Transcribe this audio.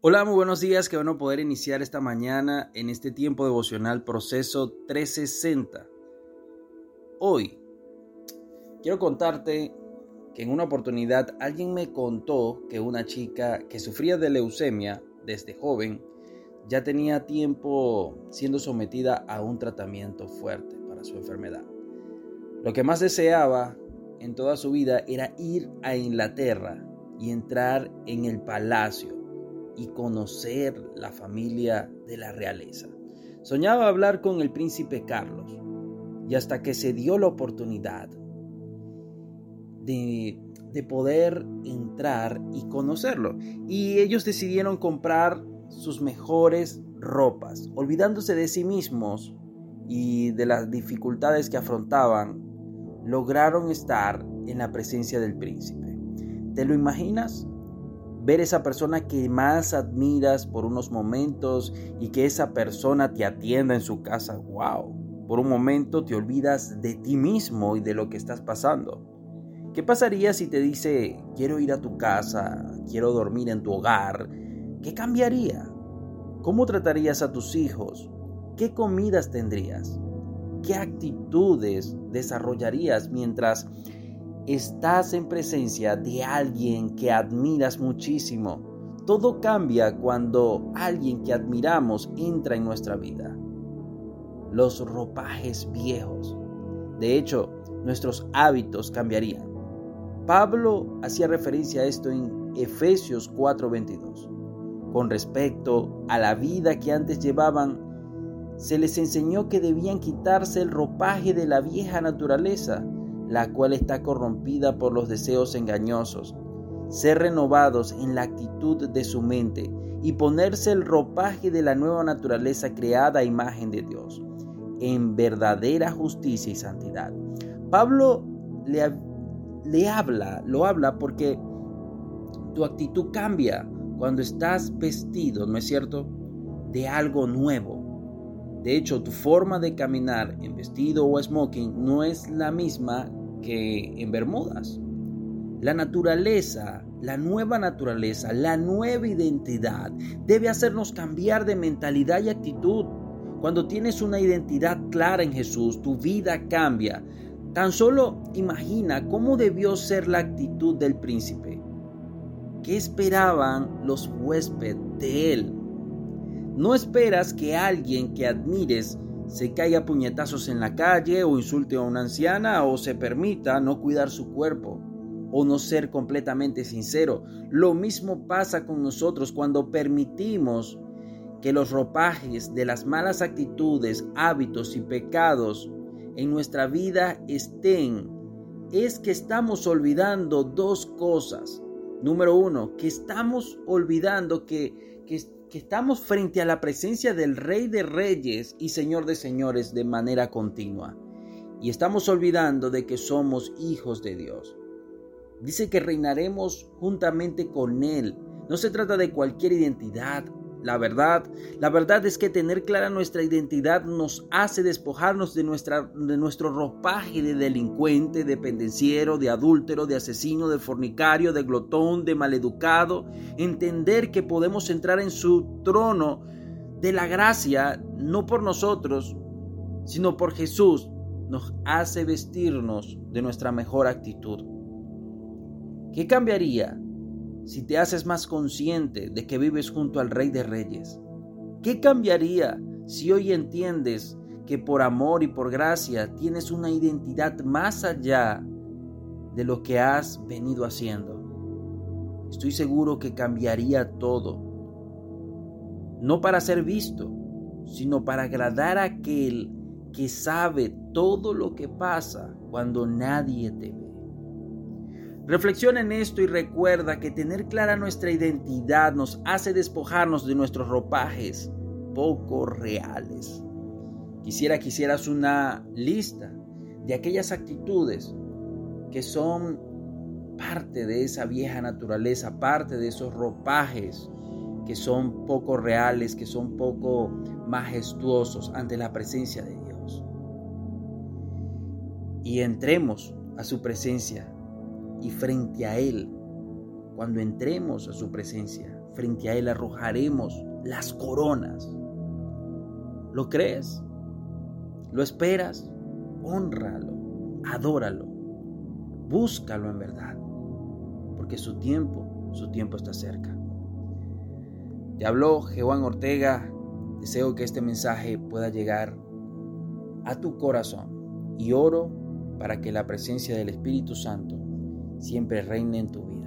Hola, muy buenos días. Van a poder iniciar esta mañana en este tiempo devocional proceso 360. Hoy quiero contarte que en una oportunidad alguien me contó que una chica que sufría de leucemia desde joven ya tenía tiempo siendo sometida a un tratamiento fuerte para su enfermedad. Lo que más deseaba en toda su vida era ir a Inglaterra y entrar en el palacio y conocer la familia de la realeza. Soñaba hablar con el príncipe Carlos y hasta que se dio la oportunidad de, de poder entrar y conocerlo. Y ellos decidieron comprar sus mejores ropas, olvidándose de sí mismos y de las dificultades que afrontaban, lograron estar en la presencia del príncipe. ¿Te lo imaginas? Ver esa persona que más admiras por unos momentos y que esa persona te atienda en su casa. ¡Wow! Por un momento te olvidas de ti mismo y de lo que estás pasando. ¿Qué pasaría si te dice, quiero ir a tu casa, quiero dormir en tu hogar? ¿Qué cambiaría? ¿Cómo tratarías a tus hijos? ¿Qué comidas tendrías? ¿Qué actitudes desarrollarías mientras estás en presencia de alguien que admiras muchísimo. Todo cambia cuando alguien que admiramos entra en nuestra vida. Los ropajes viejos. De hecho, nuestros hábitos cambiarían. Pablo hacía referencia a esto en Efesios 4:22. Con respecto a la vida que antes llevaban, se les enseñó que debían quitarse el ropaje de la vieja naturaleza la cual está corrompida por los deseos engañosos, ser renovados en la actitud de su mente y ponerse el ropaje de la nueva naturaleza creada a imagen de Dios, en verdadera justicia y santidad. Pablo le, le habla, lo habla porque tu actitud cambia cuando estás vestido, ¿no es cierto?, de algo nuevo de hecho, tu forma de caminar en vestido o smoking no es la misma que en Bermudas. La naturaleza, la nueva naturaleza, la nueva identidad debe hacernos cambiar de mentalidad y actitud. Cuando tienes una identidad clara en Jesús, tu vida cambia. Tan solo imagina cómo debió ser la actitud del príncipe. ¿Qué esperaban los huéspedes de él? No esperas que alguien que admires se caiga puñetazos en la calle o insulte a una anciana o se permita no cuidar su cuerpo o no ser completamente sincero. Lo mismo pasa con nosotros cuando permitimos que los ropajes de las malas actitudes, hábitos y pecados en nuestra vida estén. Es que estamos olvidando dos cosas. Número uno, que estamos olvidando que, que que estamos frente a la presencia del Rey de Reyes y Señor de Señores de manera continua. Y estamos olvidando de que somos hijos de Dios. Dice que reinaremos juntamente con Él. No se trata de cualquier identidad, la verdad, la verdad es que tener clara nuestra identidad nos hace despojarnos de, nuestra, de nuestro ropaje de delincuente, de pendenciero, de adúltero, de asesino, de fornicario, de glotón, de maleducado. Entender que podemos entrar en su trono de la gracia, no por nosotros, sino por Jesús, nos hace vestirnos de nuestra mejor actitud. ¿Qué cambiaría si te haces más consciente de que vives junto al Rey de Reyes? ¿Qué cambiaría si hoy entiendes que por amor y por gracia tienes una identidad más allá de lo que has venido haciendo? Estoy seguro que cambiaría todo. No para ser visto, sino para agradar a aquel que sabe todo lo que pasa cuando nadie te ve. Reflexiona en esto y recuerda que tener clara nuestra identidad nos hace despojarnos de nuestros ropajes poco reales. Quisiera que hicieras una lista de aquellas actitudes que son parte de esa vieja naturaleza, parte de esos ropajes que son poco reales, que son poco majestuosos ante la presencia de Dios. Y entremos a su presencia y frente a Él, cuando entremos a su presencia, frente a Él arrojaremos las coronas. ¿Lo crees? ¿Lo esperas? Honralo, adóralo, búscalo en verdad, porque su tiempo, su tiempo está cerca. Te habló Jehová Ortega, deseo que este mensaje pueda llegar a tu corazón y oro para que la presencia del Espíritu Santo siempre reine en tu vida